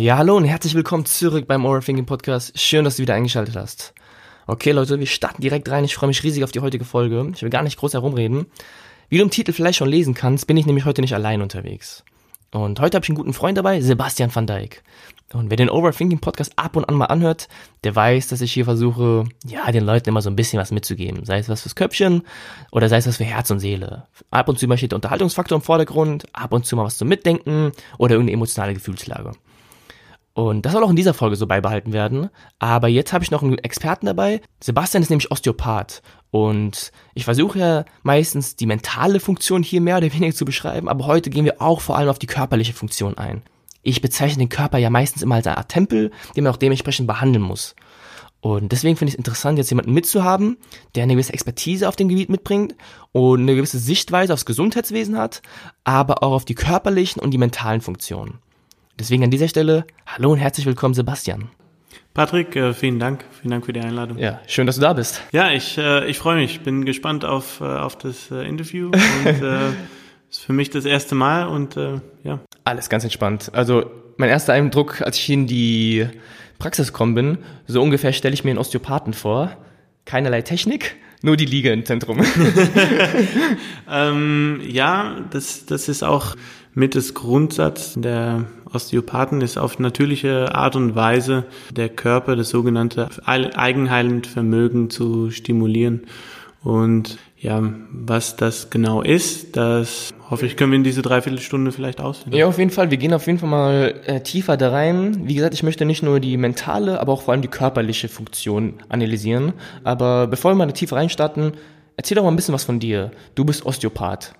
Ja, hallo und herzlich willkommen zurück beim Overthinking Podcast. Schön, dass du wieder eingeschaltet hast. Okay, Leute, wir starten direkt rein. Ich freue mich riesig auf die heutige Folge. Ich will gar nicht groß herumreden. Wie du im Titel vielleicht schon lesen kannst, bin ich nämlich heute nicht allein unterwegs. Und heute habe ich einen guten Freund dabei, Sebastian van Dijk. Und wer den Overthinking Podcast ab und an mal anhört, der weiß, dass ich hier versuche, ja, den Leuten immer so ein bisschen was mitzugeben. Sei es was fürs Köpfchen oder sei es was für Herz und Seele. Ab und zu mal steht der Unterhaltungsfaktor im Vordergrund, ab und zu mal was zum Mitdenken oder irgendeine emotionale Gefühlslage. Und das soll auch in dieser Folge so beibehalten werden. Aber jetzt habe ich noch einen Experten dabei. Sebastian ist nämlich Osteopath. Und ich versuche ja meistens die mentale Funktion hier mehr oder weniger zu beschreiben, aber heute gehen wir auch vor allem auf die körperliche Funktion ein. Ich bezeichne den Körper ja meistens immer als eine Art Tempel, den man auch dementsprechend behandeln muss. Und deswegen finde ich es interessant, jetzt jemanden mitzuhaben, der eine gewisse Expertise auf dem Gebiet mitbringt und eine gewisse Sichtweise aufs Gesundheitswesen hat, aber auch auf die körperlichen und die mentalen Funktionen. Deswegen an dieser Stelle, hallo und herzlich willkommen, Sebastian. Patrick, äh, vielen Dank. Vielen Dank für die Einladung. Ja, schön, dass du da bist. Ja, ich, äh, ich freue mich. Bin gespannt auf, äh, auf das Interview. Und ist für mich das erste Mal und ja. Alles ganz entspannt. Also mein erster Eindruck, als ich in die Praxis gekommen bin, so ungefähr stelle ich mir einen Osteopathen vor. Keinerlei Technik, nur die Liege im Zentrum. ähm, ja, das, das ist auch mit das Grundsatz der Osteopathen ist auf natürliche Art und Weise der Körper, das sogenannte eigenheilende Vermögen zu stimulieren. Und ja, was das genau ist, das hoffe ich, können wir in diese Dreiviertelstunde vielleicht ausfinden. Ja, auf jeden Fall. Wir gehen auf jeden Fall mal äh, tiefer da rein. Wie gesagt, ich möchte nicht nur die mentale, aber auch vor allem die körperliche Funktion analysieren. Aber bevor wir mal tiefer reinstarten, erzähl doch mal ein bisschen was von dir. Du bist Osteopath.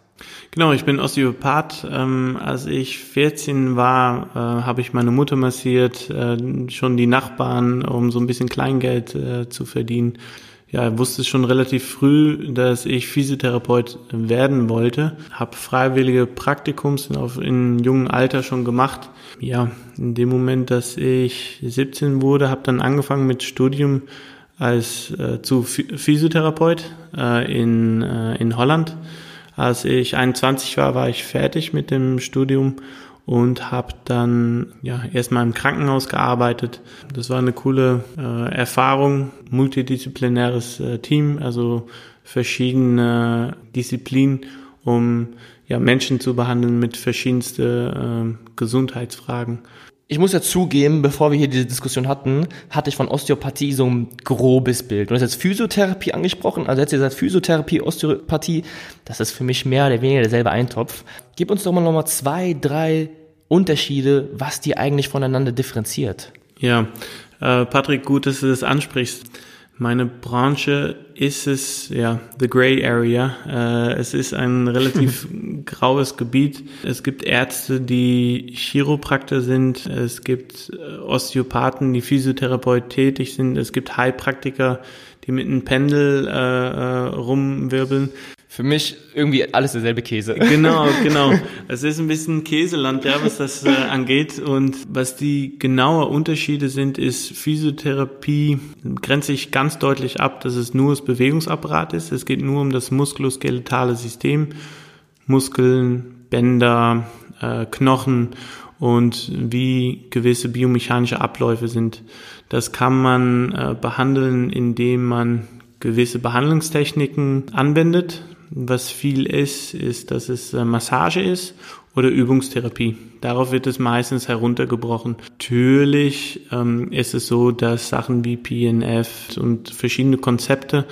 Genau, ich bin Osteopath. Ähm, als ich 14 war, äh, habe ich meine Mutter massiert, äh, schon die Nachbarn, um so ein bisschen Kleingeld äh, zu verdienen. Ja, wusste schon relativ früh, dass ich Physiotherapeut werden wollte. Habe freiwillige Praktikums in, auf, in jungen Alter schon gemacht. Ja, in dem Moment, dass ich 17 wurde, habe dann angefangen mit Studium als äh, zu Physiotherapeut äh, in, äh, in Holland als ich 21 war, war ich fertig mit dem Studium und habe dann ja erstmal im Krankenhaus gearbeitet. Das war eine coole äh, Erfahrung, multidisziplinäres äh, Team, also verschiedene Disziplinen, um ja Menschen zu behandeln mit verschiedensten äh, Gesundheitsfragen ich muss ja zugeben, bevor wir hier diese Diskussion hatten, hatte ich von Osteopathie so ein grobes Bild. Du hast jetzt Physiotherapie angesprochen, also jetzt ihr sagt Physiotherapie, Osteopathie, das ist für mich mehr oder weniger derselbe Eintopf. Gib uns doch mal nochmal zwei, drei Unterschiede, was die eigentlich voneinander differenziert. Ja, äh, Patrick, gut, dass du das ansprichst. Meine Branche ist es, ja, the gray area. Äh, es ist ein relativ graues Gebiet. Es gibt Ärzte, die Chiropraktor sind. Es gibt äh, Osteopathen, die Physiotherapeut tätig sind. Es gibt Heilpraktiker, die mit einem Pendel äh, äh, rumwirbeln für mich irgendwie alles derselbe Käse. Genau, genau. Es ist ein bisschen Käseland, ja, was das äh, angeht. Und was die genaue Unterschiede sind, ist Physiotherapie grenzt sich ganz deutlich ab, dass es nur das Bewegungsapparat ist. Es geht nur um das muskuloskeletale System, Muskeln, Bänder, äh, Knochen und wie gewisse biomechanische Abläufe sind. Das kann man äh, behandeln, indem man gewisse Behandlungstechniken anwendet, was viel ist, ist, dass es äh, Massage ist oder Übungstherapie. Darauf wird es meistens heruntergebrochen. Natürlich ähm, ist es so, dass Sachen wie PNF und verschiedene Konzepte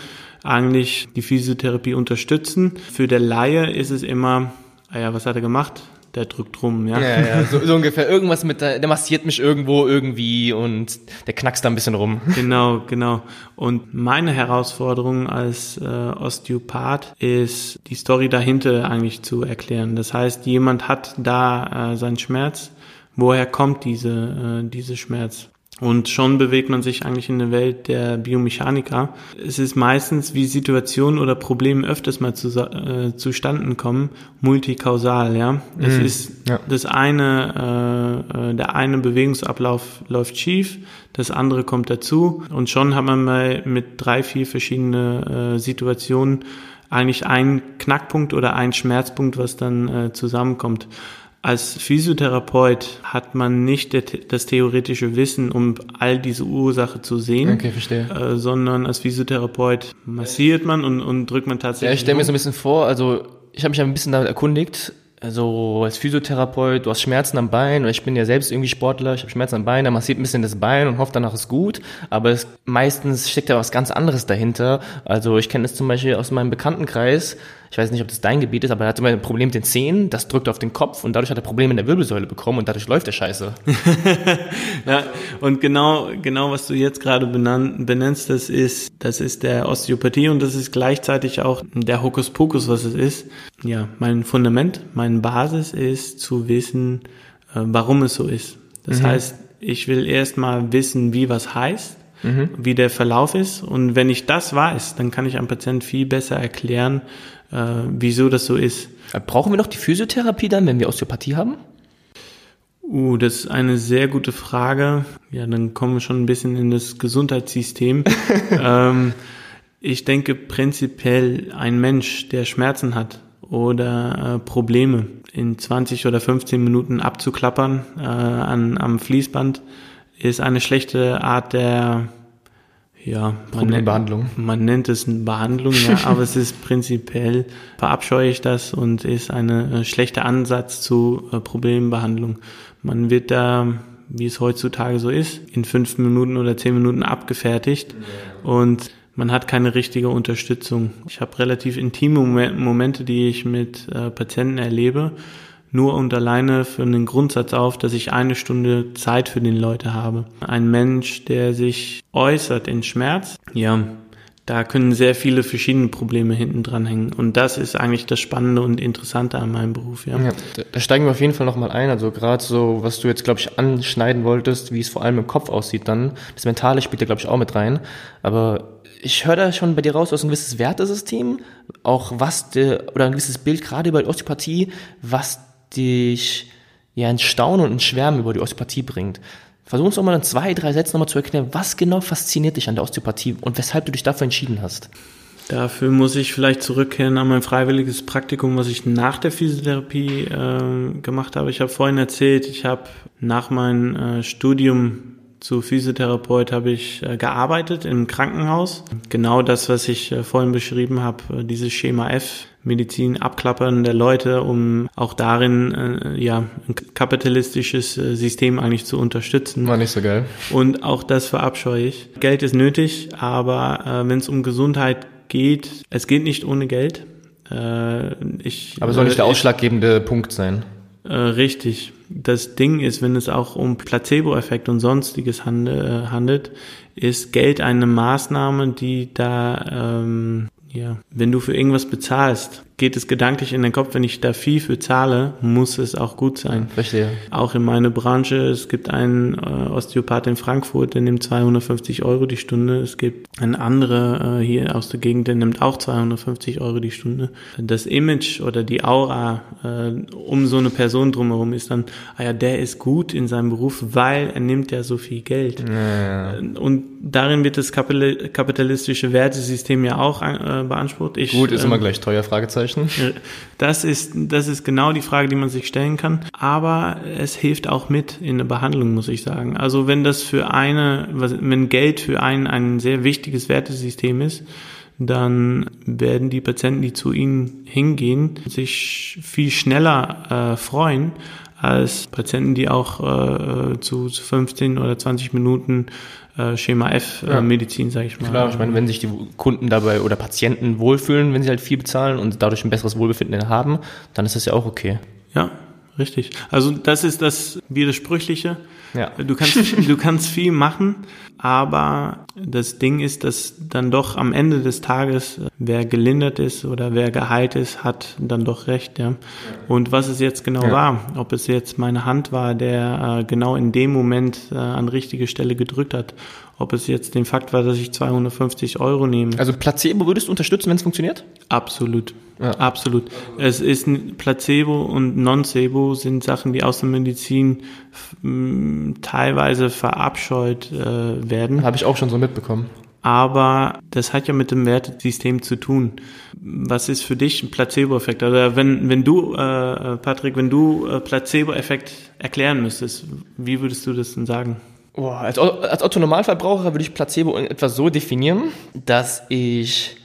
eigentlich die Physiotherapie unterstützen. Für der Laie ist es immer, ah ja, was hat er gemacht? Der drückt rum, ja. Ja, ja, so, so ungefähr. Irgendwas mit, der, der massiert mich irgendwo irgendwie und der knackst da ein bisschen rum. Genau, genau. Und meine Herausforderung als äh, Osteopath ist, die Story dahinter eigentlich zu erklären. Das heißt, jemand hat da äh, seinen Schmerz. Woher kommt diese, äh, diese Schmerz? Und schon bewegt man sich eigentlich in der Welt der Biomechaniker. Es ist meistens, wie Situationen oder Probleme öfters mal zu, äh, zustanden kommen, multikausal, ja. Mhm. Es ist ja. das eine, äh, äh, der eine Bewegungsablauf läuft schief, das andere kommt dazu und schon hat man mal mit drei, vier verschiedene äh, Situationen eigentlich einen Knackpunkt oder einen Schmerzpunkt, was dann äh, zusammenkommt. Als Physiotherapeut hat man nicht das theoretische Wissen, um all diese Ursache zu sehen. Okay, verstehe. Äh, sondern als Physiotherapeut massiert man und, und drückt man tatsächlich. Ja, ich stelle mir so ein bisschen vor, also ich habe mich ein bisschen damit erkundigt, also als Physiotherapeut, du hast Schmerzen am Bein, oder ich bin ja selbst irgendwie Sportler, ich habe Schmerzen am Bein, dann massiert ein bisschen das Bein und hofft danach ist gut, aber es, meistens steckt ja was ganz anderes dahinter. Also ich kenne das zum Beispiel aus meinem Bekanntenkreis, ich weiß nicht, ob das dein Gebiet ist, aber er hat immer ein Problem mit den Zähnen, das drückt auf den Kopf und dadurch hat er Probleme in der Wirbelsäule bekommen und dadurch läuft der Scheiße. ja, und genau, genau was du jetzt gerade benennst, das ist, das ist der Osteopathie und das ist gleichzeitig auch der Hokuspokus, was es ist. Ja, mein Fundament, meine Basis ist zu wissen, äh, warum es so ist. Das mhm. heißt, ich will erstmal wissen, wie was heißt mhm. wie der Verlauf ist. Und wenn ich das weiß, dann kann ich am Patienten viel besser erklären, äh, wieso das so ist. Brauchen wir noch die Physiotherapie dann, wenn wir Osteopathie haben? Uh, das ist eine sehr gute Frage. Ja, dann kommen wir schon ein bisschen in das Gesundheitssystem. ähm, ich denke prinzipiell ein Mensch, der Schmerzen hat oder äh, Probleme in 20 oder 15 Minuten abzuklappern äh, an, am Fließband, ist eine schlechte Art der ja, man nennt, man nennt es eine Behandlung, ja, aber es ist prinzipiell, verabscheue ich das und ist ein äh, schlechter Ansatz zu äh, Problembehandlung. Man wird da, wie es heutzutage so ist, in fünf Minuten oder zehn Minuten abgefertigt und man hat keine richtige Unterstützung. Ich habe relativ intime Momente, die ich mit äh, Patienten erlebe nur und alleine für einen Grundsatz auf, dass ich eine Stunde Zeit für den Leute habe. Ein Mensch, der sich äußert in Schmerz, ja, da können sehr viele verschiedene Probleme hinten dran hängen. Und das ist eigentlich das Spannende und Interessante an meinem Beruf, ja. ja da steigen wir auf jeden Fall nochmal ein. Also gerade so, was du jetzt, glaube ich, anschneiden wolltest, wie es vor allem im Kopf aussieht dann. Das Mentale spielt ja, glaube ich, auch mit rein. Aber ich höre da schon bei dir raus, du hast ein gewisses Wertesystem, auch was, de, oder ein gewisses Bild gerade über die Osteopathie, was dich ja ins Staunen und ins Schwärmen über die Osteopathie bringt. Versuch uns doch mal in zwei, drei Sätzen nochmal zu erklären, was genau fasziniert dich an der Osteopathie und weshalb du dich dafür entschieden hast. Dafür muss ich vielleicht zurückkehren an mein freiwilliges Praktikum, was ich nach der Physiotherapie äh, gemacht habe. Ich habe vorhin erzählt, ich habe nach meinem äh, Studium zu Physiotherapeut habe ich äh, gearbeitet im Krankenhaus. Genau das, was ich äh, vorhin beschrieben habe, äh, dieses Schema F, Medizin abklappern der Leute, um auch darin ja ein kapitalistisches System eigentlich zu unterstützen. War nicht so geil. Und auch das verabscheue ich. Geld ist nötig, aber wenn es um Gesundheit geht, es geht nicht ohne Geld. Ich, aber soll nicht der ausschlaggebende ich, Punkt sein. Äh, richtig. Das Ding ist, wenn es auch um Placebo-Effekt und sonstiges handelt, äh, handelt, ist Geld eine Maßnahme, die da ähm, ja, wenn du für irgendwas bezahlst, geht es gedanklich in den Kopf, wenn ich da viel für zahle, muss es auch gut sein. Verstehe. Auch in meiner Branche, es gibt einen äh, Osteopath in Frankfurt, der nimmt 250 Euro die Stunde. Es gibt einen andere äh, hier aus der Gegend, der nimmt auch 250 Euro die Stunde. Das Image oder die Aura äh, um so eine Person drumherum ist dann, ah ja, der ist gut in seinem Beruf, weil er nimmt ja so viel Geld. Ja, ja. Und darin wird das kapitalistische Wertesystem ja auch äh, beansprucht. Ich, gut, ist ähm, immer gleich teuer, Fragezeichen. Das ist, das ist genau die Frage, die man sich stellen kann. Aber es hilft auch mit in der Behandlung, muss ich sagen. Also wenn das für eine, wenn Geld für einen ein sehr wichtiges Wertesystem ist, dann werden die Patienten, die zu ihnen hingehen, sich viel schneller äh, freuen als Patienten, die auch äh, zu, zu 15 oder 20 Minuten äh, Schema F äh, ja. Medizin, sage ich mal. Klar, ich meine, wenn sich die Kunden dabei oder Patienten wohlfühlen, wenn sie halt viel bezahlen und dadurch ein besseres Wohlbefinden haben, dann ist das ja auch okay. Ja, richtig. Also das ist das Widersprüchliche. Ja. Du kannst, du kannst viel machen, aber das Ding ist, dass dann doch am Ende des Tages, wer gelindert ist oder wer geheilt ist, hat dann doch recht, ja. Und was es jetzt genau ja. war, ob es jetzt meine Hand war, der äh, genau in dem Moment äh, an richtige Stelle gedrückt hat, ob es jetzt den Fakt war, dass ich 250 Euro nehme. Also Placebo würdest du unterstützen, wenn es funktioniert? Absolut. Ja. Absolut. Es ist Placebo und Nocebo sind Sachen, die aus der Medizin teilweise verabscheut äh, werden. Habe ich auch schon so mitbekommen. aber das hat ja mit dem Wertesystem zu tun. Was ist für dich ein Placebo-Effekt? Oder wenn, wenn du, äh, Patrick, wenn du äh, Placebo-Effekt erklären müsstest, wie würdest du das denn sagen? Oh, als, als Otto-Normalverbraucher würde ich Placebo etwas so definieren, dass ich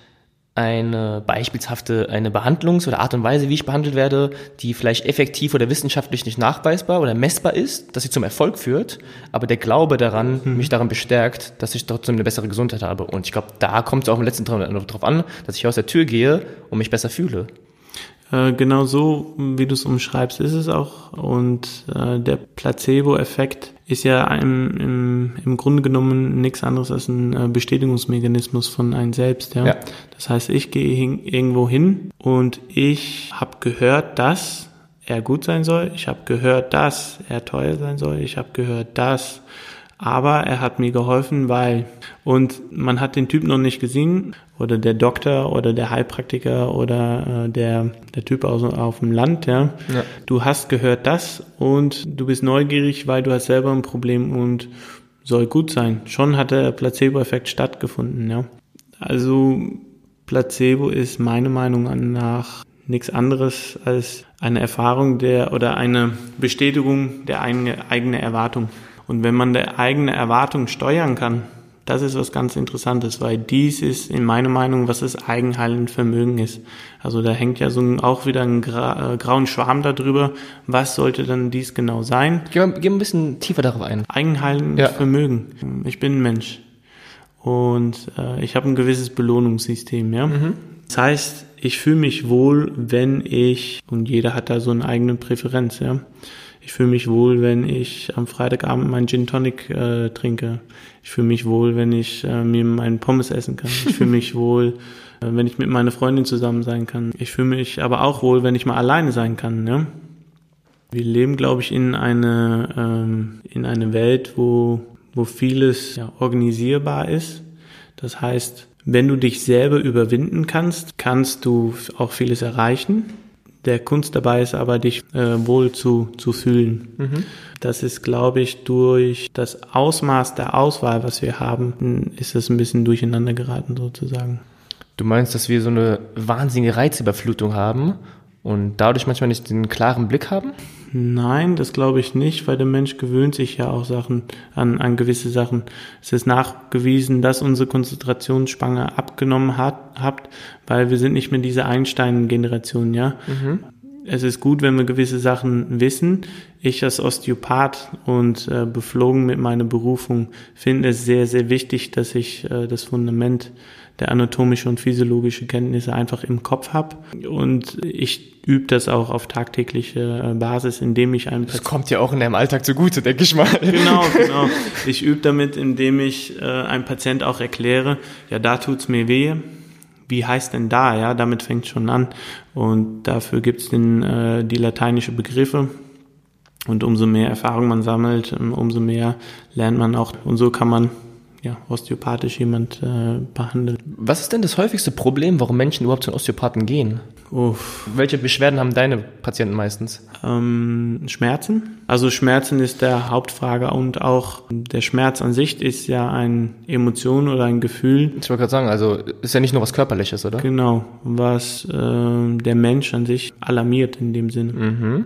eine beispielshafte eine Behandlungs- oder Art und Weise, wie ich behandelt werde, die vielleicht effektiv oder wissenschaftlich nicht nachweisbar oder messbar ist, dass sie zum Erfolg führt, aber der Glaube daran mhm. mich daran bestärkt, dass ich trotzdem eine bessere Gesundheit habe. Und ich glaube, da kommt es auch im letzten noch drauf an, dass ich aus der Tür gehe und mich besser fühle. Äh, genau so, wie du es umschreibst, ist es auch. Und äh, der Placebo-Effekt ist ja im, im, im Grunde genommen nichts anderes als ein äh, Bestätigungsmechanismus von einem selbst. Ja? ja. Das heißt, ich gehe hin, irgendwo hin und ich habe gehört, dass er gut sein soll. Ich habe gehört, dass er teuer sein soll. Ich habe gehört, dass aber er hat mir geholfen, weil und man hat den Typ noch nicht gesehen oder der Doktor oder der Heilpraktiker oder äh, der der Typ aus auf dem Land, ja. ja. Du hast gehört das und du bist neugierig, weil du hast selber ein Problem und soll gut sein. Schon hat der Placebo-Effekt stattgefunden, ja. Also Placebo ist meiner Meinung nach nichts anderes als eine Erfahrung der oder eine Bestätigung der eigene, eigene Erwartung. Und wenn man der eigene Erwartung steuern kann, das ist was ganz Interessantes, weil dies ist in meiner Meinung, was das eigenheilende Vermögen ist. Also da hängt ja so ein, auch wieder ein gra, äh, grauen Schwarm darüber. Was sollte dann dies genau sein? Geh mal, geh ein bisschen tiefer darauf ein. Eigenheilendes ja. Vermögen. Ich bin ein Mensch und äh, ich habe ein gewisses Belohnungssystem. Ja, mhm. das heißt, ich fühle mich wohl, wenn ich und jeder hat da so eine eigene Präferenz. Ja ich fühle mich wohl, wenn ich am Freitagabend meinen Gin Tonic äh, trinke. Ich fühle mich wohl, wenn ich äh, mir meinen Pommes essen kann. Ich fühle mich wohl, äh, wenn ich mit meiner Freundin zusammen sein kann. Ich fühle mich aber auch wohl, wenn ich mal alleine sein kann. Ne? Wir leben, glaube ich, in eine ähm, in eine Welt, wo wo vieles ja, organisierbar ist. Das heißt, wenn du dich selber überwinden kannst, kannst du auch vieles erreichen. Der Kunst dabei ist aber, dich äh, wohl zu, zu fühlen. Mhm. Das ist, glaube ich, durch das Ausmaß der Auswahl, was wir haben, ist es ein bisschen durcheinander geraten sozusagen. Du meinst, dass wir so eine wahnsinnige Reizüberflutung haben und dadurch manchmal nicht den klaren Blick haben? Nein, das glaube ich nicht, weil der Mensch gewöhnt sich ja auch Sachen an, an gewisse Sachen. Es ist nachgewiesen, dass unsere Konzentrationsspanne abgenommen hat, habt, weil wir sind nicht mehr diese Einstein-Generation, ja. Mhm. Es ist gut, wenn wir gewisse Sachen wissen. Ich als Osteopath und äh, beflogen mit meiner Berufung finde es sehr, sehr wichtig, dass ich äh, das Fundament der anatomische und physiologische Kenntnisse einfach im Kopf habe. Und ich übe das auch auf tagtägliche äh, Basis, indem ich einem... Das kommt ja auch in deinem Alltag zugute, denke ich mal. Genau, genau. Ich übe damit, indem ich äh, einem Patient auch erkläre, ja, da tut's mir weh. Wie heißt denn da? Ja, damit fängt schon an. Und dafür gibt's den, äh, die lateinische Begriffe. Und umso mehr Erfahrung man sammelt, umso mehr lernt man auch. Und so kann man ja, osteopathisch jemand äh, behandelt. Was ist denn das häufigste Problem, warum Menschen überhaupt zu einem Osteopathen gehen? Uff. Welche Beschwerden haben deine Patienten meistens? Ähm, Schmerzen. Also Schmerzen ist der Hauptfrage und auch der Schmerz an sich ist ja eine Emotion oder ein Gefühl. Ich wollte gerade sagen, also ist ja nicht nur was Körperliches, oder? Genau, was äh, der Mensch an sich alarmiert in dem Sinne. Mhm.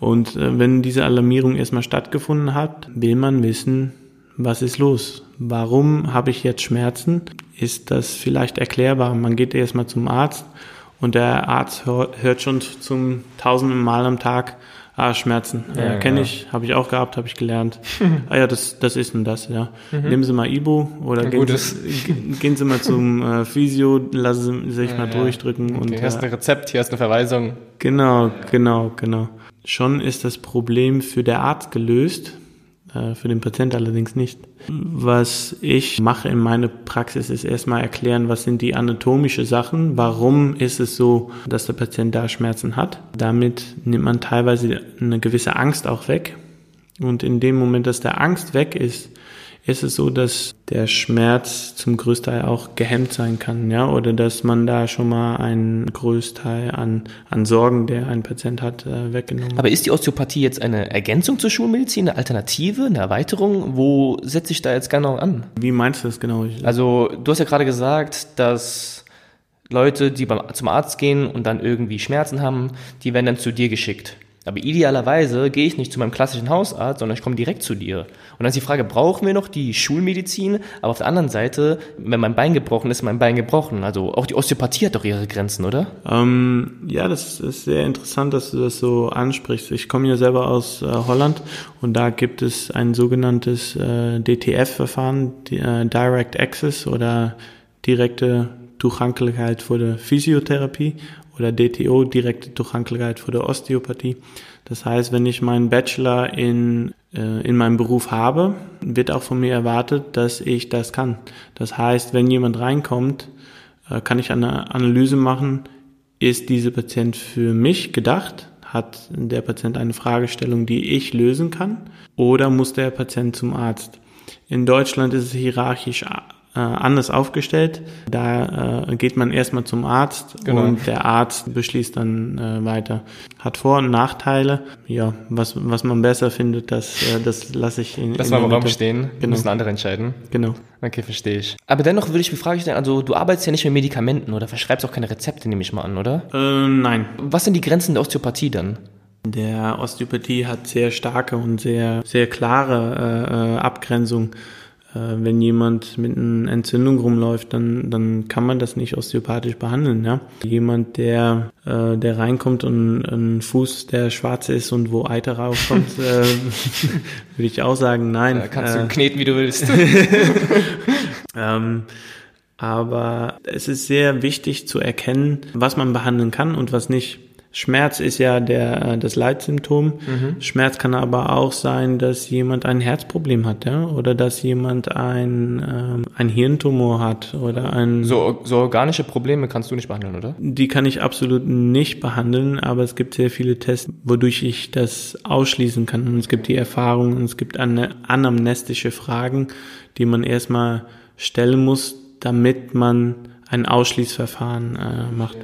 Und äh, wenn diese Alarmierung erstmal stattgefunden hat, will man wissen, was ist los? Warum habe ich jetzt Schmerzen? Ist das vielleicht erklärbar? Man geht erstmal zum Arzt und der Arzt hört schon zum tausenden Mal am Tag, ah, Schmerzen. Ja, ja kenne ja. ich, habe ich auch gehabt, habe ich gelernt. ah ja, das, das ist und das, ja. Mhm. Nehmen Sie mal Ibo oder gehen Sie, gehen Sie mal zum äh, Physio, lassen Sie sich ja, mal durchdrücken. Und, hier ist ein Rezept, hier ist eine Verweisung. Genau, genau, genau. Schon ist das Problem für der Arzt gelöst, äh, für den Patient allerdings nicht. Was ich mache in meiner Praxis ist erstmal erklären, was sind die anatomischen Sachen, warum ist es so, dass der Patient da Schmerzen hat. Damit nimmt man teilweise eine gewisse Angst auch weg. Und in dem Moment, dass der Angst weg ist, ist es so, dass der Schmerz zum Größteil auch gehemmt sein kann, ja, oder dass man da schon mal einen Größteil an, an Sorgen, der ein Patient hat, äh, weggenommen. Aber ist die Osteopathie jetzt eine Ergänzung zur Schulmedizin, eine Alternative, eine Erweiterung? Wo setze ich da jetzt genau an? Wie meinst du das genau? Also, du hast ja gerade gesagt, dass Leute, die beim, zum Arzt gehen und dann irgendwie Schmerzen haben, die werden dann zu dir geschickt. Aber idealerweise gehe ich nicht zu meinem klassischen Hausarzt, sondern ich komme direkt zu dir. Und dann ist die Frage, brauchen wir noch die Schulmedizin? Aber auf der anderen Seite, wenn mein Bein gebrochen ist, mein Bein gebrochen. Also auch die Osteopathie hat doch ihre Grenzen, oder? Ähm, ja, das ist sehr interessant, dass du das so ansprichst. Ich komme ja selber aus äh, Holland und da gibt es ein sogenanntes äh, DTF-Verfahren, äh, Direct Access oder direkte Toegankelijkheid voor de Physiotherapie oder DTO, direkte Toegankelijkheid für die Osteopathie. Das heißt, wenn ich meinen Bachelor in, äh, in meinem Beruf habe, wird auch von mir erwartet, dass ich das kann. Das heißt, wenn jemand reinkommt, äh, kann ich eine Analyse machen, ist dieser Patient für mich gedacht? Hat der Patient eine Fragestellung, die ich lösen kann? Oder muss der Patient zum Arzt? In Deutschland ist es hierarchisch äh, anders aufgestellt. Da äh, geht man erstmal zum Arzt genau. und der Arzt beschließt dann äh, weiter. Hat Vor- und Nachteile. Ja, was, was man besser findet, das, äh, das lasse ich in Lass mal im Raum stehen, genau. müssen andere entscheiden. Genau. Okay, verstehe ich. Aber dennoch würde ich mir fragen also du arbeitest ja nicht mit Medikamenten oder verschreibst auch keine Rezepte, nehme ich mal an, oder? Äh, nein. Was sind die Grenzen der Osteopathie dann? Der Osteopathie hat sehr starke und sehr, sehr klare äh, äh Abgrenzung wenn jemand mit einer Entzündung rumläuft, dann, dann kann man das nicht osteopathisch behandeln. Ja? Jemand, der, äh, der reinkommt und ein Fuß, der schwarz ist und wo Eiter rauskommt, äh, würde ich auch sagen, nein. Da kannst du äh, kneten, wie du willst. ähm, aber es ist sehr wichtig zu erkennen, was man behandeln kann und was nicht. Schmerz ist ja der, äh, das Leitsymptom. Mhm. Schmerz kann aber auch sein, dass jemand ein Herzproblem hat, ja, oder dass jemand ein, ähm, ein Hirntumor hat oder ein. So, so organische Probleme kannst du nicht behandeln, oder? Die kann ich absolut nicht behandeln, aber es gibt sehr viele Tests, wodurch ich das ausschließen kann. Und es gibt die Erfahrung und es gibt eine anamnestische Fragen, die man erstmal stellen muss, damit man ein Ausschließverfahren äh, macht.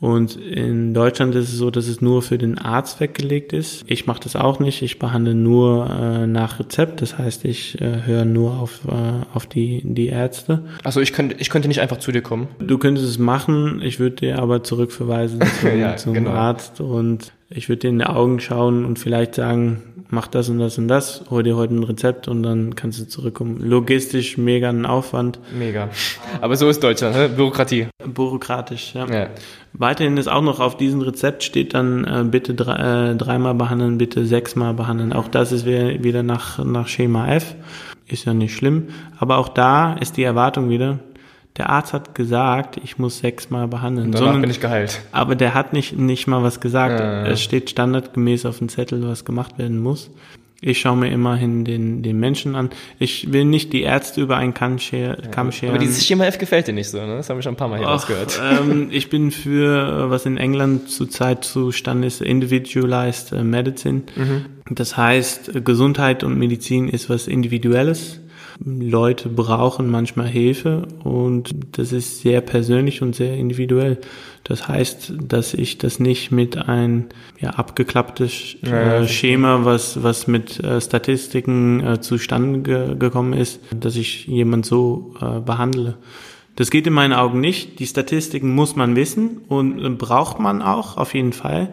Und in Deutschland ist es so, dass es nur für den Arzt weggelegt ist. Ich mache das auch nicht. Ich behandle nur äh, nach Rezept. Das heißt, ich äh, höre nur auf, äh, auf die, die Ärzte. Also ich könnte, ich könnte nicht einfach zu dir kommen. Du könntest es machen. Ich würde dir aber zurückverweisen zum, ja, zum genau. Arzt und ich würde dir in die Augen schauen und vielleicht sagen, mach das und das und das, hol dir heute ein Rezept und dann kannst du zurückkommen. Logistisch mega ein Aufwand. Mega. Aber so ist Deutschland, ne? Bürokratie. Bürokratisch, ja. ja. Weiterhin ist auch noch auf diesem Rezept steht dann äh, bitte drei, äh, dreimal behandeln, bitte sechsmal behandeln. Auch das ist wieder nach, nach Schema F. Ist ja nicht schlimm. Aber auch da ist die Erwartung wieder, der Arzt hat gesagt, ich muss sechsmal behandeln. Und danach sondern, bin ich geheilt. Aber der hat nicht, nicht mal was gesagt. Ja, ja. Es steht standardgemäß auf dem Zettel, was gemacht werden muss. Ich schaue mir immerhin den, den Menschen an. Ich will nicht die Ärzte über einen Kamm, scher Kamm scheren. Aber dieses Schema F gefällt dir nicht so, ne? Das haben wir schon ein paar Mal hier rausgehört. Ähm, ich bin für, was in England zurzeit zustande ist, Individualized Medicine. Mhm. Das heißt, Gesundheit und Medizin ist was Individuelles. Leute brauchen manchmal Hilfe und das ist sehr persönlich und sehr individuell. Das heißt, dass ich das nicht mit ein ja, abgeklapptes äh, Schema, was, was mit äh, Statistiken äh, zustande ge gekommen ist, dass ich jemand so äh, behandle. Das geht in meinen Augen nicht. Die Statistiken muss man wissen und äh, braucht man auch auf jeden Fall.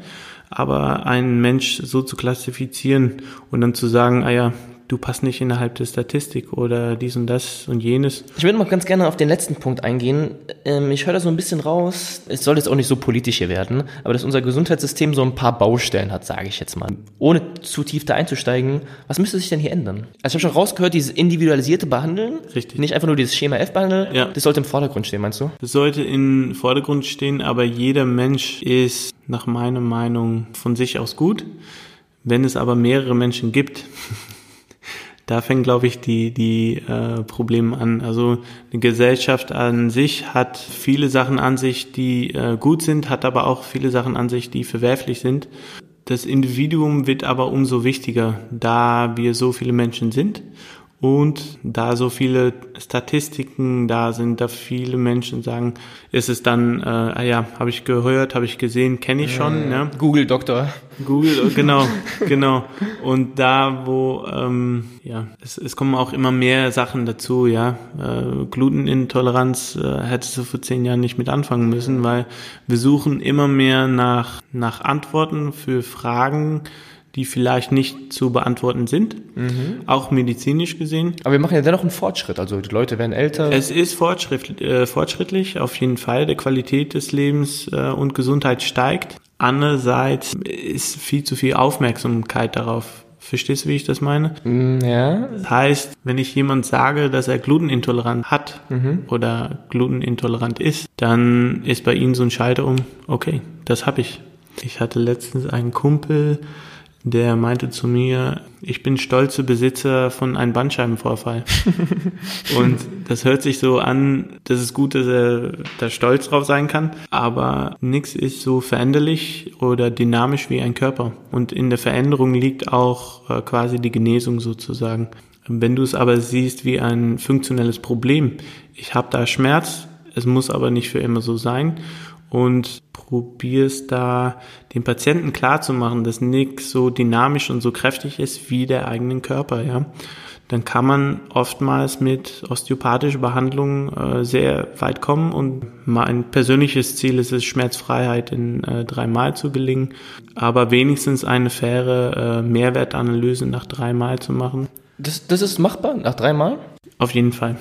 Aber einen Mensch so zu klassifizieren und dann zu sagen, ah ja, du passt nicht innerhalb der Statistik oder dies und das und jenes. Ich würde mal ganz gerne auf den letzten Punkt eingehen. Ähm, ich höre da so ein bisschen raus, es soll jetzt auch nicht so politisch hier werden, aber dass unser Gesundheitssystem so ein paar Baustellen hat, sage ich jetzt mal. Ohne zu tief da einzusteigen, was müsste sich denn hier ändern? Also ich habe schon rausgehört, dieses individualisierte Behandeln, Richtig. nicht einfach nur dieses Schema F behandeln, ja. das sollte im Vordergrund stehen, meinst du? Das sollte im Vordergrund stehen, aber jeder Mensch ist nach meiner Meinung von sich aus gut. Wenn es aber mehrere Menschen gibt, da fängt, glaube ich, die, die äh, Probleme an. Also eine Gesellschaft an sich hat viele Sachen an sich, die äh, gut sind, hat aber auch viele Sachen an sich, die verwerflich sind. Das Individuum wird aber umso wichtiger, da wir so viele Menschen sind Und da so viele Statistiken da sind, da viele Menschen sagen, ist es dann, äh, ah ja, habe ich gehört, habe ich gesehen, kenne ich schon. Ja. Google Doktor. Google, genau, genau. Und da, wo, ähm, ja, es, es kommen auch immer mehr Sachen dazu, ja. Äh, Glutenintoleranz äh, hättest du vor zehn Jahren nicht mit anfangen müssen, weil wir suchen immer mehr nach, nach Antworten für Fragen, die vielleicht nicht zu beantworten sind, mhm. auch medizinisch gesehen. Aber wir machen ja dennoch einen Fortschritt, also die Leute werden älter. Es ist fortschritt, äh, fortschrittlich, auf jeden Fall. Die Qualität des Lebens äh, und Gesundheit steigt. Andererseits ist viel zu viel Aufmerksamkeit darauf. Verstehst du, wie ich das meine? Mm, ja. Das heißt, wenn ich jemand sage, dass er glutenintolerant hat mhm. oder glutenintolerant ist, dann ist bei ihm so ein Schalter um, okay, das habe ich. Ich hatte letztens einen Kumpel, der meinte zu mir, ich bin stolze Besitzer von einem Bandscheibenvorfall. und das hört sich so an, das ist gut, dass er da stolz drauf sein kann, aber nichts ist so veränderlich oder dynamisch wie ein Körper. Und in der Veränderung liegt auch äh, quasi die Genesung sozusagen. Wenn du es aber siehst wie ein funktionelles Problem, ich habe da Schmerz, es muss aber nicht für immer so sein und probierst da den Patienten klarzumachen, dass nichts so dynamisch und so kräftig ist wie der eigenen Körper, ja. Dann kann man oftmals mit osteopathischer Behandlung äh, sehr weit kommen und mein persönliches Ziel ist es, Schmerzfreiheit in äh, dreimal zu gelingen, aber wenigstens eine faire äh, Mehrwertanalyse nach dreimal zu machen. Das, das ist machbar, nach dreimal? Auf jeden Fall.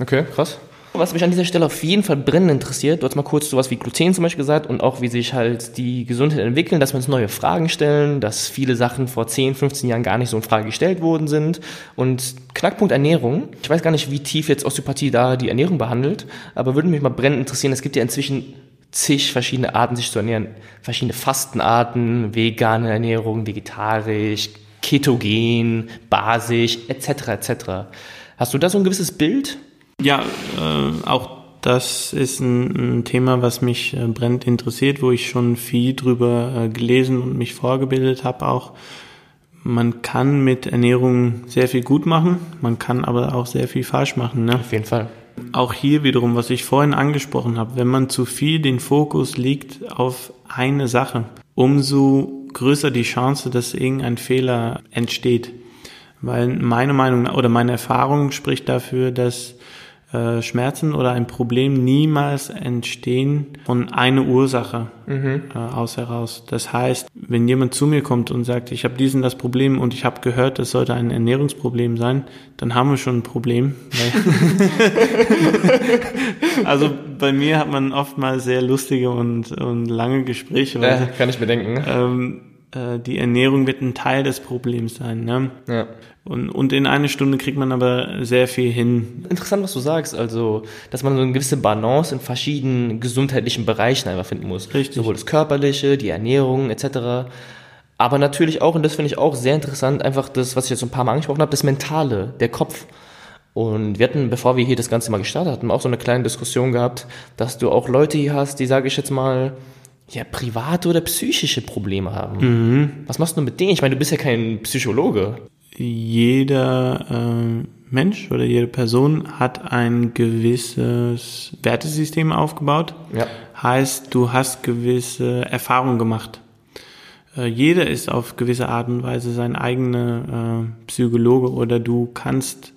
Okay, krass. Was mich an dieser Stelle auf jeden Fall brennend interessiert, du hast mal kurz sowas wie Gluten zum Beispiel gesagt und auch wie sich halt die Gesundheit entwickeln, dass wir uns neue Fragen stellen, dass viele Sachen vor 10, 15 Jahren gar nicht so in Frage gestellt worden sind. Und Knackpunkt Ernährung, ich weiß gar nicht, wie tief jetzt Osteopathie da die Ernährung behandelt, aber würde mich mal brennend interessieren, es gibt ja inzwischen zig verschiedene Arten, sich zu ernähren. Verschiedene Fastenarten, vegane Ernährung, vegetarisch, ketogen, basisch, etc. etc. Hast du da so ein gewisses Bild? Ja, äh, auch das ist ein, ein, Thema, was mich äh, brennend interessiert, wo ich schon viel drüber äh, gelesen und mich vorgebildet habe. Auch man kann mit Ernährung sehr viel gut machen, man kann aber auch sehr viel falsch machen. Ne? Auf jeden Fall. Auch hier wiederum, was ich vorhin angesprochen habe, wenn man zu viel den Fokus liegt auf eine Sache, umso größer die Chance, dass irgendein Fehler entsteht. Weil meine Meinung oder meine Erfahrung spricht dafür, dass äh, Schmerzen oder ein Problem niemals entstehen von einer Ursache mhm. äh, aus heraus. Das heißt, wenn jemand zu mir kommt und sagt, ich habe diesen das Problem und ich habe gehört, das sollte ein Ernährungsproblem sein, dann haben wir schon ein Problem. also bei mir hat man oft mal sehr lustige und, und lange Gespräche. Ja, kann ich bedenken. Ähm, äh, die Ernährung wird ein Teil des Problems sein. Ne? Ja. Und, und in einer Stunde kriegt man aber sehr viel hin. Interessant, was du sagst, also, dass man so eine gewisse Balance in verschiedenen gesundheitlichen Bereichen einfach finden muss. Richtig. Sowohl das Körperliche, die Ernährung etc. Aber natürlich auch, und das finde ich auch sehr interessant, einfach das, was ich jetzt ein paar Mal angesprochen habe, das Mentale, der Kopf. Und wir hatten, bevor wir hier das Ganze mal gestartet hatten, auch so eine kleine Diskussion gehabt, dass du auch Leute hier hast, die, sage ich jetzt mal, ja, private oder psychische Probleme haben. Mhm. Was machst du mit denen? Ich meine, du bist ja kein Psychologe jeder äh, Mensch oder jede Person hat ein gewisses Wertesystem aufgebaut. Ja. Heißt, du hast gewisse Erfahrungen gemacht. Äh, jeder ist auf gewisse Art und Weise sein eigener äh, Psychologe oder du kannst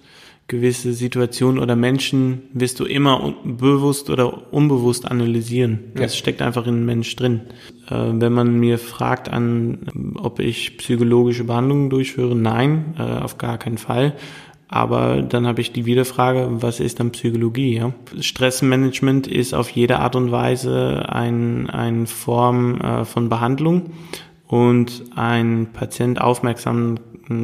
gewisse Situationen oder Menschen wirst du immer bewusst oder unbewusst analysieren. Das ja. steckt einfach in den Mensch drin. Äh, wenn man mir fragt an, ob ich psychologische Behandlungen durchführe, nein, äh, auf gar keinen Fall. Aber dann habe ich die Wiederfrage, was ist dann Psychologie? Ja? Stressmanagement ist auf jede Art und Weise ein, eine Form äh, von Behandlung und ein Patient aufmerksam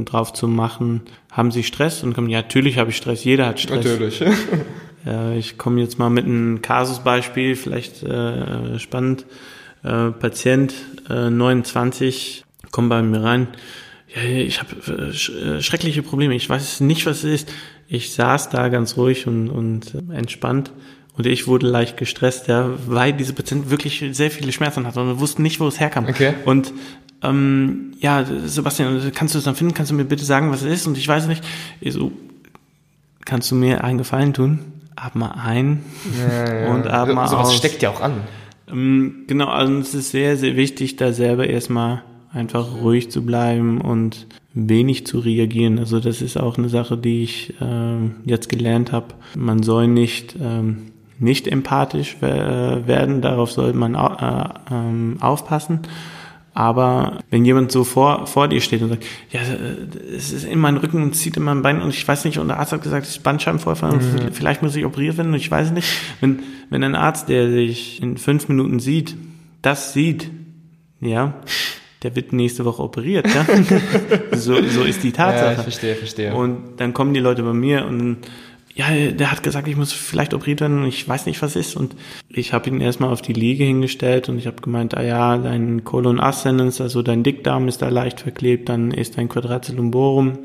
drauf zu machen, haben Sie Stress? Und kommen, ja, natürlich habe ich Stress, jeder hat Stress. Natürlich. äh, ich komme jetzt mal mit einem Kasusbeispiel, vielleicht äh, spannend. Äh, Patient äh, 29 kommt bei mir rein. Ja, ich habe äh, äh, schreckliche Probleme. Ich weiß nicht, was es ist. Ich saß da ganz ruhig und, und entspannt und ich wurde leicht gestresst, ja, weil diese Patient wirklich sehr viele Schmerzen hatte und wir wussten nicht, wo es herkam. Okay. Und ähm, ja, Sebastian, kannst du es dann finden? Kannst du mir bitte sagen, was es ist? Und ich weiß nicht. Ich so, kannst du mir einen Gefallen tun? Atme ein Ja, und atme Sowas aus. steckt ja auch an. Ähm, Genau, also es ist sehr, sehr wichtig, da selber erstmal einfach ruhig zu bleiben und wenig zu reagieren. Also das ist auch eine Sache, die ich ähm, jetzt gelernt habe. Man soll nicht ähm, nicht empathisch we- werden, darauf sollte man au äh, ähm, aufpassen. Aber wenn jemand so vor, vor dir steht und sagt, ja, äh, es ist in meinen Rücken und zieht in meinem Bein und ich weiß nicht, und der Arzt hat gesagt, es ist Bandscheibenvorfall und vielleicht muss ich operiert werden und ich weiß nicht. Wenn, wenn ein Arzt, der sich in fünf Minuten sieht, das sieht, ja, der wird nächste Woche operiert, ja. so, so ist die Tatsache. verstehe, verstehe. Und dann kommen die Leute bei mir und ja, der hat gesagt, ich muss vielleicht operiert werden und ich weiß nicht, was ist. Und ich habe ihn erstmal auf die Liege hingestellt und ich habe gemeint, ah ja, dein Colon ascendens, also dein Dickdarm ist da leicht verklebt, dann ist dein Quadratus lumborum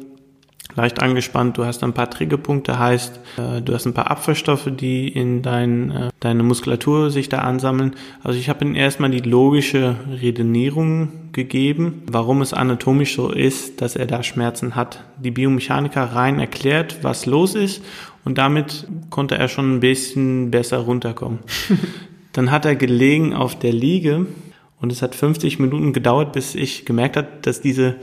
leicht angespannt, du hast ein paar Triggerpunkte, heißt, äh, du hast ein paar Abwehrstoffe, die in dein, äh, deine Muskulatur sich da ansammeln. Also ich habe ihnen erstmal die logische Redennierung gegeben, warum es anatomisch so ist, dass er da Schmerzen hat. Die Biomechaniker rein erklärt, was los ist und damit konnte er schon ein bisschen besser runterkommen. Dann hat er gelegen auf der Liege und es hat 50 Minuten gedauert, bis ich gemerkt habe, dass diese,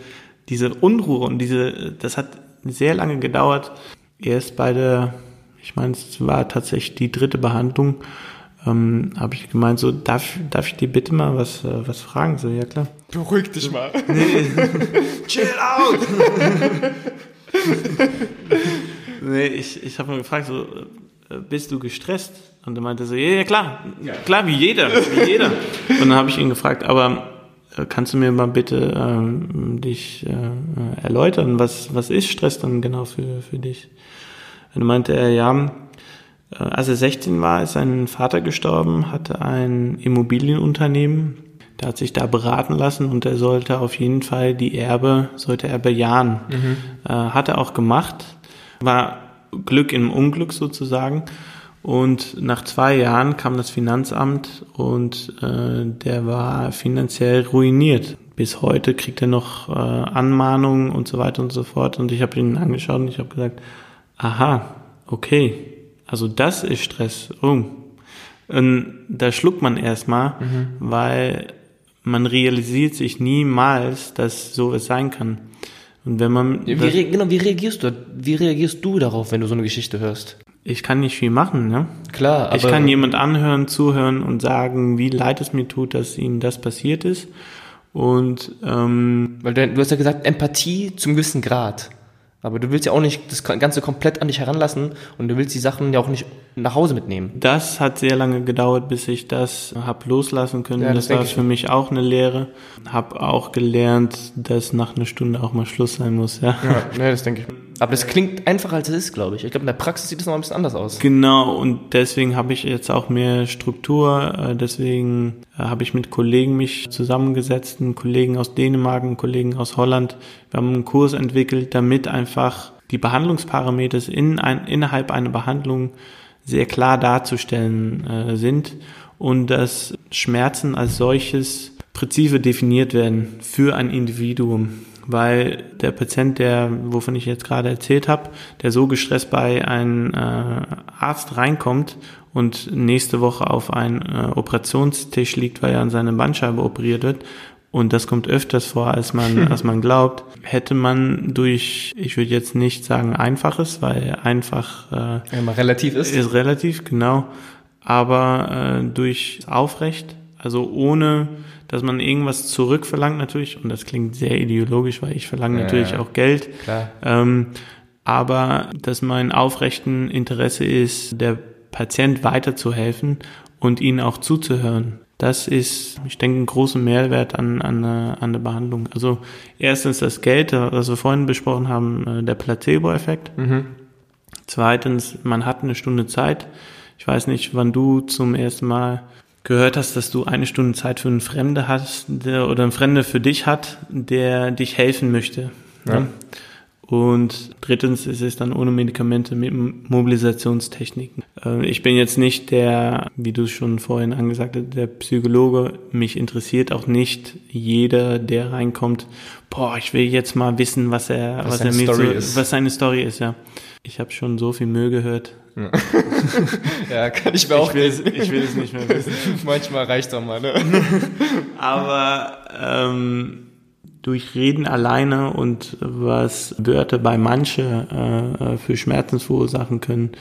diese Unruhe und diese, das hat sehr lange gedauert. Erst bei der, ich meine, es war tatsächlich die dritte Behandlung, ähm, habe ich gemeint, so, darf, darf ich dir bitte mal was, äh, was fragen? So, ja klar. Beruhig dich mal. Chill out! nee, ich, ich habe mal gefragt, so, äh, bist du gestresst? Und er meinte so, ja, ja klar, klar, wie jeder, wie jeder. Und dann habe ich ihn gefragt, aber äh, kannst du mir mal bitte ähm, dich äh, erläutern, was, was ist Stress dann genau für, für dich? Und dann meinte er, ja, äh, als er 16 war, ist sein Vater gestorben, hatte ein Immobilienunternehmen. Der hat sich da beraten lassen und er sollte auf jeden Fall die Erbe, sollte er bejahen. Äh, hat er auch gemacht. War Glück im Unglück sozusagen. Und nach zwei Jahren kam das Finanzamt und äh, der war finanziell ruiniert. Bis heute kriegt er noch äh, Anmahnungen und so weiter und so fort. Und ich habe ihn angeschaut und ich habe gesagt, aha, okay, also das ist Stress. Oh. Und da schluckt man erstmal, weil man realisiert sich niemals, dass sowas sein kann. Und wenn man, Wie, das, genau, wie reagierst du? Wie reagierst du darauf, wenn du so eine Geschichte hörst? ich kann nicht viel machen, ne? Klar, aber Ich kann jemand anhören, zuhören und sagen, wie leid es mir tut, dass ihnen das passiert ist. Und ähm, weil du, du hast ja gesagt Empathie zum gewissen Grad. Aber du willst ja auch nicht das Ganze komplett an dich heranlassen und du willst die Sachen ja auch nicht nach Hause mitnehmen. das hat sehr lange gedauert, bis ich das hab loslassen können. Ja, das das war für mich auch eine Lehre. Hab auch gelernt, dass nach einer Stunde auch mal Schluss sein muss. Ja. Ja, ja das denke ich. Aber das klingt einfacher als es ist, glaube ich. Ich glaube, in der Praxis sieht es noch ein bisschen anders aus. Genau, und deswegen habe ich jetzt auch mehr Struktur. äh, Deswegen äh, habe ich mit Kollegen mich zusammengesetzt, einen Kollegen aus Dänemark, einen Kollegen aus Holland. Wir haben einen Kurs entwickelt, damit einfach die Behandlungsparameter in ein, innerhalb einer Behandlung sehr klar darzustellen äh, sind und dass Schmerzen als solches präzise definiert werden für ein Individuum weil der Patient, der, wovon ich jetzt gerade erzählt habe, der so gestresst bei einem äh, Arzt reinkommt und nächste Woche auf einen äh, Operationstisch liegt, weil er an seiner Bandscheibe operiert wird, und das kommt öfters vor, als man, als man glaubt, hätte man durch, ich würde jetzt nicht sagen einfaches, weil einfach äh, man relativ ist. ist relativ, genau. Aber äh, durch Aufrecht, also ohne, dass man irgendwas zurückverlangt natürlich, und das klingt sehr ideologisch, weil ich verlange Ja, natürlich ja. auch Geld, ähm, aber dass mein aufrechten Interesse ist, der Patient weiterzuhelfen und ihnen auch zuzuhören. Das ist, ich denke, ein großer Mehrwert an, an, der- an der Behandlung. Also erstens das Geld, was wir vorhin besprochen haben, äh, der Placebo-Effekt. Mhm. Zweitens, man hat eine Stunde Zeit. Ich weiß nicht, wann du zum ersten Mal gehört hast, dass du eine Stunde Zeit für einen Fremde hast der, oder ein Fremde für dich hat, der dich helfen möchte. Ja. Ne? Und drittens ist es dann ohne Medikamente mit Mobilisationstechniken. Äh, Ich bin jetzt nicht der, wie du es schon vorhin angesagt hast, der Psychologe. Mich interessiert auch nicht jeder, der reinkommt. Boah, ich will jetzt mal wissen, was er, Was was, seine er mir Story so, ist. was seine Story ist, ja. Ich habe schon so viel Müll gehört. ja, kann ich mir auch ich will, es, ich will es nicht mehr wissen. Manchmal reicht doch mal, ne? Aber ähm, durch Reden alleine und was Wörter bei manche äh, für Schmerzen verursachen können,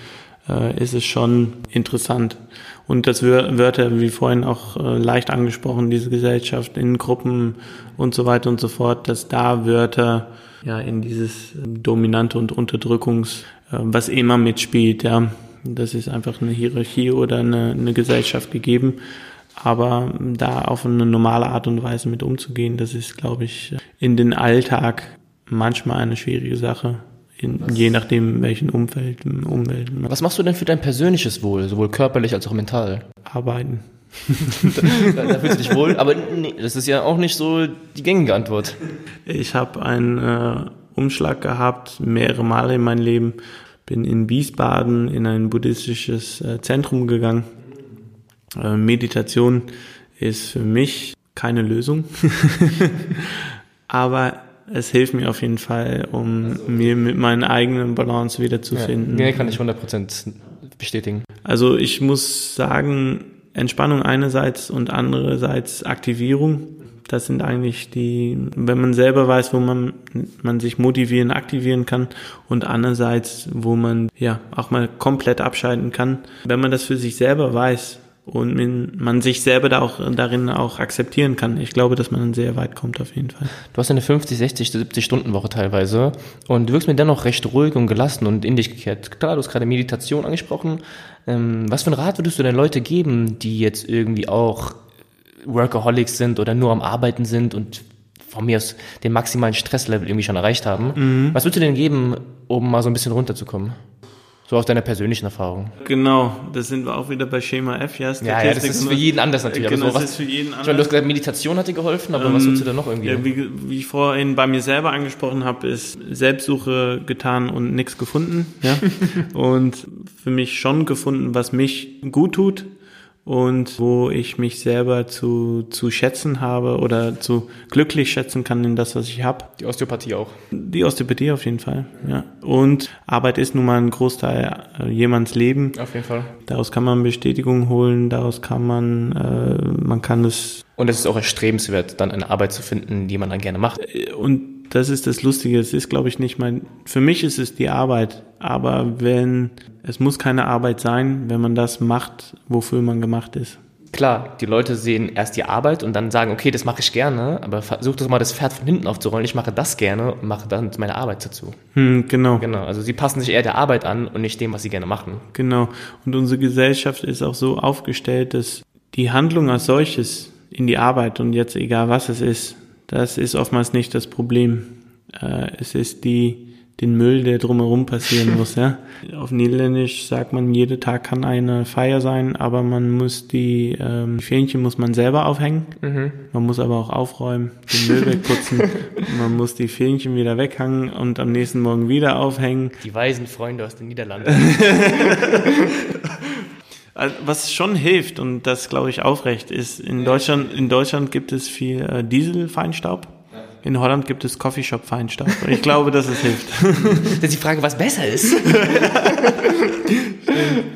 äh, ist es schon interessant. Und das Wörter, wie vorhin auch äh, leicht angesprochen, diese Gesellschaft in Gruppen und so weiter und so fort, dass da Wörter ja in dieses Dominante und Unterdrückungs, äh, was immer mitspielt, ja. Das ist einfach eine Hierarchie oder eine, eine Gesellschaft gegeben. Aber da auf eine normale Art und Weise mit umzugehen, das ist, glaube ich, in den Alltag manchmal eine schwierige Sache. In, je nachdem, welchen Umfeld, Umwelt. Was machst du denn für dein persönliches Wohl, sowohl körperlich als auch mental? Arbeiten. da, da fühlst du dich wohl, aber nee, das ist ja auch nicht so die gängige Antwort. Ich habe einen äh, Umschlag gehabt, mehrere Male in meinem Leben. Bin in Wiesbaden in ein buddhistisches äh, Zentrum gegangen. Äh, Meditation ist für mich keine Lösung, aber es hilft mir auf jeden Fall, um also, mir mit meinen eigenen Balance wiederzufinden. Ja, nee, kann ich 100% bestätigen. Also ich muss sagen, Entspannung einerseits und andererseits Aktivierung. Das sind eigentlich die, wenn man selber weiß, wo man, man sich motivieren, aktivieren kann und andererseits, wo man ja auch mal komplett abschalten kann. Wenn man das für sich selber weiß, und man sich selber da auch darin auch akzeptieren kann. Ich glaube, dass man dann sehr weit kommt auf jeden Fall. Du hast eine 50, 60, 70 Stunden Woche teilweise und du wirkst mir dennoch recht ruhig und gelassen und in dich gekehrt. Klar, du hast gerade Meditation angesprochen. Ähm, was für einen Rat würdest du den Leute geben, die jetzt irgendwie auch Workaholics sind oder nur am Arbeiten sind und von mir aus den maximalen Stresslevel irgendwie schon erreicht haben? Mhm. Was würdest du denen geben, um mal so ein bisschen runterzukommen? So aus deiner persönlichen Erfahrung. Genau, das sind wir auch wieder bei Schema F, ja. Ja, ja, das ist für jeden anders natürlich. Genau, so, das ist für jeden anders. Ich meine, du hast gesagt, Meditation hat dir geholfen, aber ähm, was würdest du da noch irgendwie? Ja, wie, wie ich vorhin bei mir selber angesprochen habe, ist Selbstsuche getan und nichts gefunden. Ja? und für mich schon gefunden, was mich gut tut und wo ich mich selber zu, zu schätzen habe oder zu glücklich schätzen kann in das, was ich habe. Die Osteopathie auch. Die Osteopathie auf jeden Fall, ja. Und Arbeit ist nun mal ein Großteil äh, jemands Leben. Auf jeden Fall. Daraus kann man Bestätigung holen, daraus kann man, äh, man kann es. Und es ist auch erstrebenswert, dann eine Arbeit zu finden, die man dann gerne macht. Und das ist das Lustige. Es ist, glaube ich, nicht mein, für mich ist es die Arbeit. Aber wenn, es muss keine Arbeit sein, wenn man das macht, wofür man gemacht ist. Klar, die Leute sehen erst die Arbeit und dann sagen, okay, das mache ich gerne, aber versuch doch mal das Pferd von hinten aufzurollen. Ich mache das gerne und mache dann meine Arbeit dazu. Hm, genau. Genau. Also sie passen sich eher der Arbeit an und nicht dem, was sie gerne machen. Genau. Und unsere Gesellschaft ist auch so aufgestellt, dass die Handlung als solches in die Arbeit und jetzt egal was es ist, das ist oftmals nicht das Problem. Äh, es ist die, den Müll, der drumherum passieren muss. Ja? Auf Niederländisch sagt man, jeder Tag kann eine Feier sein, aber man muss die ähm, Fähnchen muss man selber aufhängen. Mhm. Man muss aber auch aufräumen, den Müll wegputzen. man muss die Fähnchen wieder weghangen und am nächsten Morgen wieder aufhängen. Die weisen Freunde aus den Niederlanden. Also, was schon hilft und das glaube ich aufrecht ist, in Deutschland, in Deutschland gibt es viel äh, Dieselfeinstaub. In Holland gibt es Coffeeshop-Feinstaub. Ich glaube, dass es hilft. Das ist die Frage, was besser ist.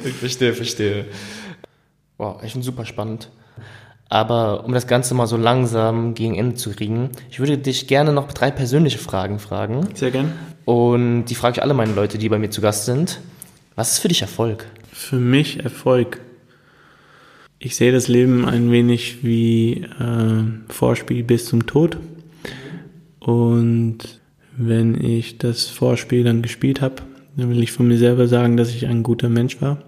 ich verstehe, verstehe. Wow, echt super spannend. Aber um das Ganze mal so langsam gegen Ende zu kriegen, ich würde dich gerne noch drei persönliche Fragen fragen. Sehr gern. Und die frage ich alle meine Leute, die bei mir zu Gast sind. Was ist für dich Erfolg? Für mich Erfolg. Ich sehe das Leben ein wenig wie äh, Vorspiel bis zum Tod. Und wenn ich das Vorspiel dann gespielt habe, dann will ich von mir selber sagen, dass ich ein guter Mensch war.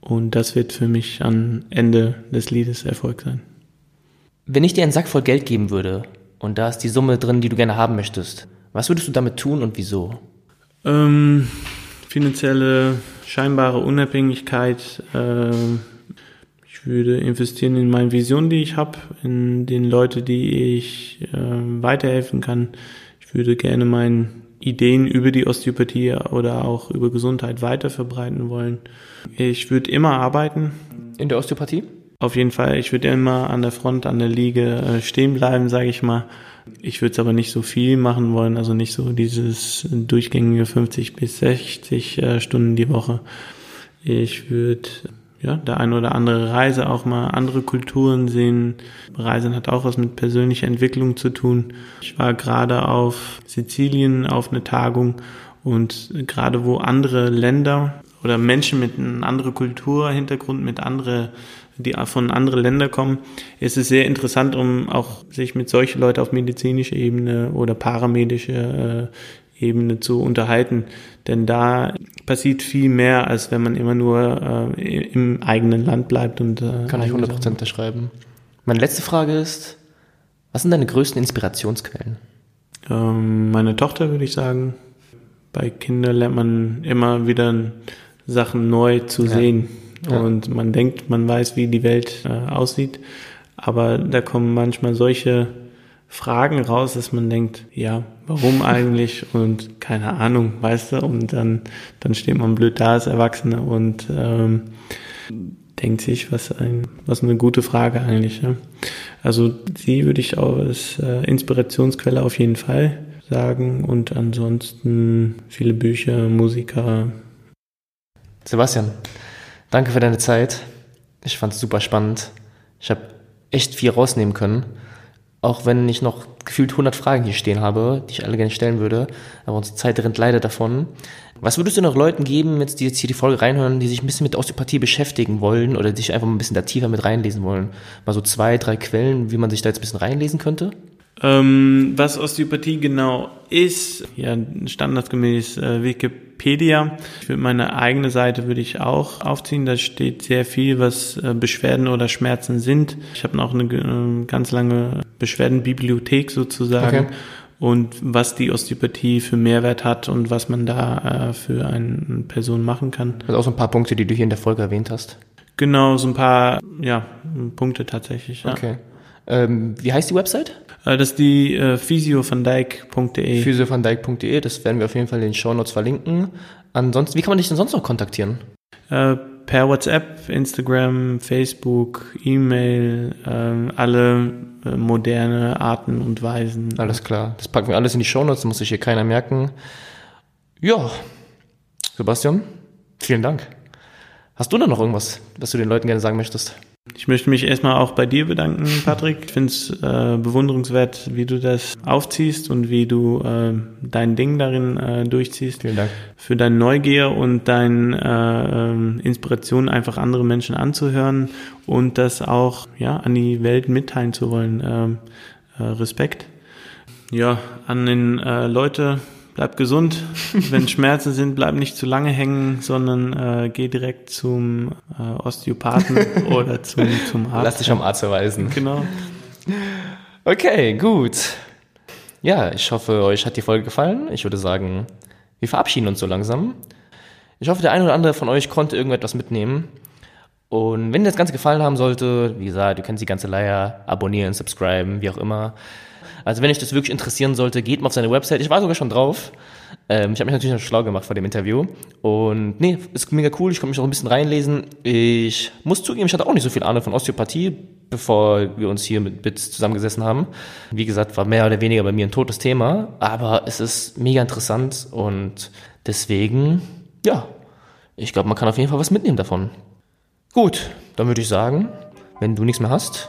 Und das wird für mich am Ende des Liedes Erfolg sein. Wenn ich dir einen Sack voll Geld geben würde und da ist die Summe drin, die du gerne haben möchtest, was würdest du damit tun und wieso? Ähm, finanzielle scheinbare Unabhängigkeit. Äh, ich würde investieren in meine Vision, die ich habe, in den Leute, die ich äh, weiterhelfen kann. Ich würde gerne meine Ideen über die Osteopathie oder auch über Gesundheit weiter verbreiten wollen. Ich würde immer arbeiten. In der Osteopathie? Auf jeden Fall. Ich würde immer an der Front, an der Liege äh, stehen bleiben, sage ich mal. Ich würde es aber nicht so viel machen wollen, also nicht so dieses durchgängige 50 bis 60 äh, Stunden die Woche. Ich würde ja, der eine oder andere Reise auch mal andere Kulturen sehen. Reisen hat auch was mit persönlicher Entwicklung zu tun. Ich war gerade auf Sizilien auf eine Tagung und gerade wo andere Länder oder Menschen mit einem anderen Kulturhintergrund, mit andere, die von anderen Ländern kommen, ist es sehr interessant, um auch sich mit solchen Leuten auf medizinischer Ebene oder paramedischer äh, Ebene zu unterhalten. Denn da passiert viel mehr, als wenn man immer nur äh, im eigenen Land bleibt. Und, äh, Kann ich 100% unterschreiben. Meine letzte Frage ist, was sind deine größten Inspirationsquellen? Ähm, meine Tochter würde ich sagen. Bei Kindern lernt man immer wieder Sachen neu zu ja. sehen. Ja. Und man denkt, man weiß, wie die Welt äh, aussieht. Aber da kommen manchmal solche Fragen raus, dass man denkt, ja, warum eigentlich? Und keine Ahnung, weißt du? Und dann, dann steht man blöd da als Erwachsener und ähm, denkt sich, was ein, was eine gute Frage eigentlich. Ja? Also sie würde ich auch als äh, Inspirationsquelle auf jeden Fall sagen und ansonsten viele Bücher, Musiker, Sebastian, danke für deine Zeit. Ich fand es super spannend. Ich habe echt viel rausnehmen können. Auch wenn ich noch gefühlt 100 Fragen hier stehen habe, die ich alle gerne stellen würde. Aber unsere Zeit rennt leider davon. Was würdest du noch Leuten geben, jetzt, die jetzt hier die Folge reinhören, die sich ein bisschen mit Osteopathie beschäftigen wollen oder sich einfach mal ein bisschen da tiefer mit reinlesen wollen? Mal so zwei, drei Quellen, wie man sich da jetzt ein bisschen reinlesen könnte? Ähm, was Osteopathie genau ist, ja, standardgemäß äh, Wikipedia. Ich würde meine eigene Seite würde ich auch aufziehen. Da steht sehr viel, was äh, Beschwerden oder Schmerzen sind. Ich habe noch eine äh, ganz lange Beschwerdenbibliothek sozusagen. Okay. Und was die Osteopathie für Mehrwert hat und was man da äh, für eine Person machen kann. Also auch so ein paar Punkte, die du hier in der Folge erwähnt hast. Genau, so ein paar ja, Punkte tatsächlich. Ja. Okay. Ähm, wie heißt die Website? Äh, das ist die äh, physiovandijk.de. physiovandijk.de, das werden wir auf jeden Fall in den Show Notes verlinken. Ansonsten, wie kann man dich denn sonst noch kontaktieren? Äh, per WhatsApp, Instagram, Facebook, E-Mail, äh, alle äh, moderne Arten und Weisen. Alles klar. Das packen wir alles in die Show Notes, muss sich hier keiner merken. Ja, Sebastian, vielen Dank. Hast du da noch irgendwas, was du den Leuten gerne sagen möchtest? Ich möchte mich erstmal auch bei dir bedanken, Patrick. Ich finde es äh, bewunderungswert, wie du das aufziehst und wie du äh, dein Ding darin äh, durchziehst. Vielen Dank. Für deine Neugier und deine äh, ähm, Inspiration, einfach andere Menschen anzuhören und das auch ja, an die Welt mitteilen zu wollen. Ähm, äh, Respekt. Ja, an den äh, Leute, bleib gesund. Wenn Schmerzen sind, bleib nicht zu lange hängen, sondern äh, geh direkt zum äh, Osteopathen oder zum, zum Arzt. Lass dich am Arzt verweisen. Genau. Okay, gut. Ja, ich hoffe, euch hat die Folge gefallen. Ich würde sagen, wir verabschieden uns so langsam. Ich hoffe, der eine oder andere von euch konnte irgendetwas mitnehmen. Und wenn dir das Ganze gefallen haben sollte, wie gesagt, du kennst die ganze Leier, abonnieren, subscriben, wie auch immer. Also wenn euch das wirklich interessieren sollte, geht mal auf seine Website. Ich war sogar schon drauf. Ähm, ich habe mich natürlich noch schlau gemacht vor dem Interview. Und nee, ist mega cool. Ich konnte mich auch ein bisschen reinlesen. Ich muss zugeben, ich hatte auch nicht so viel Ahnung von Osteopathie, bevor wir uns hier mit Bits zusammengesessen haben. Wie gesagt, war mehr oder weniger bei mir ein totes Thema. Aber es ist mega interessant und deswegen, ja, ich glaube, man kann auf jeden Fall was mitnehmen davon. Gut, dann würde ich sagen, wenn du nichts mehr hast,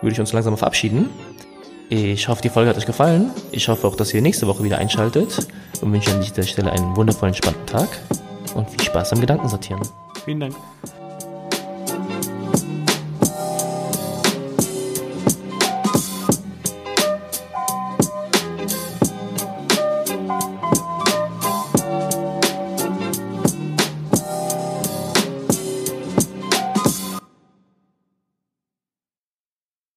würde ich uns langsam verabschieden. Ich hoffe, die Folge hat euch gefallen. Ich hoffe auch, dass ihr nächste Woche wieder einschaltet und wünsche an dieser Stelle einen wundervollen, spannenden Tag und viel Spaß am Gedankensortieren. Vielen Dank.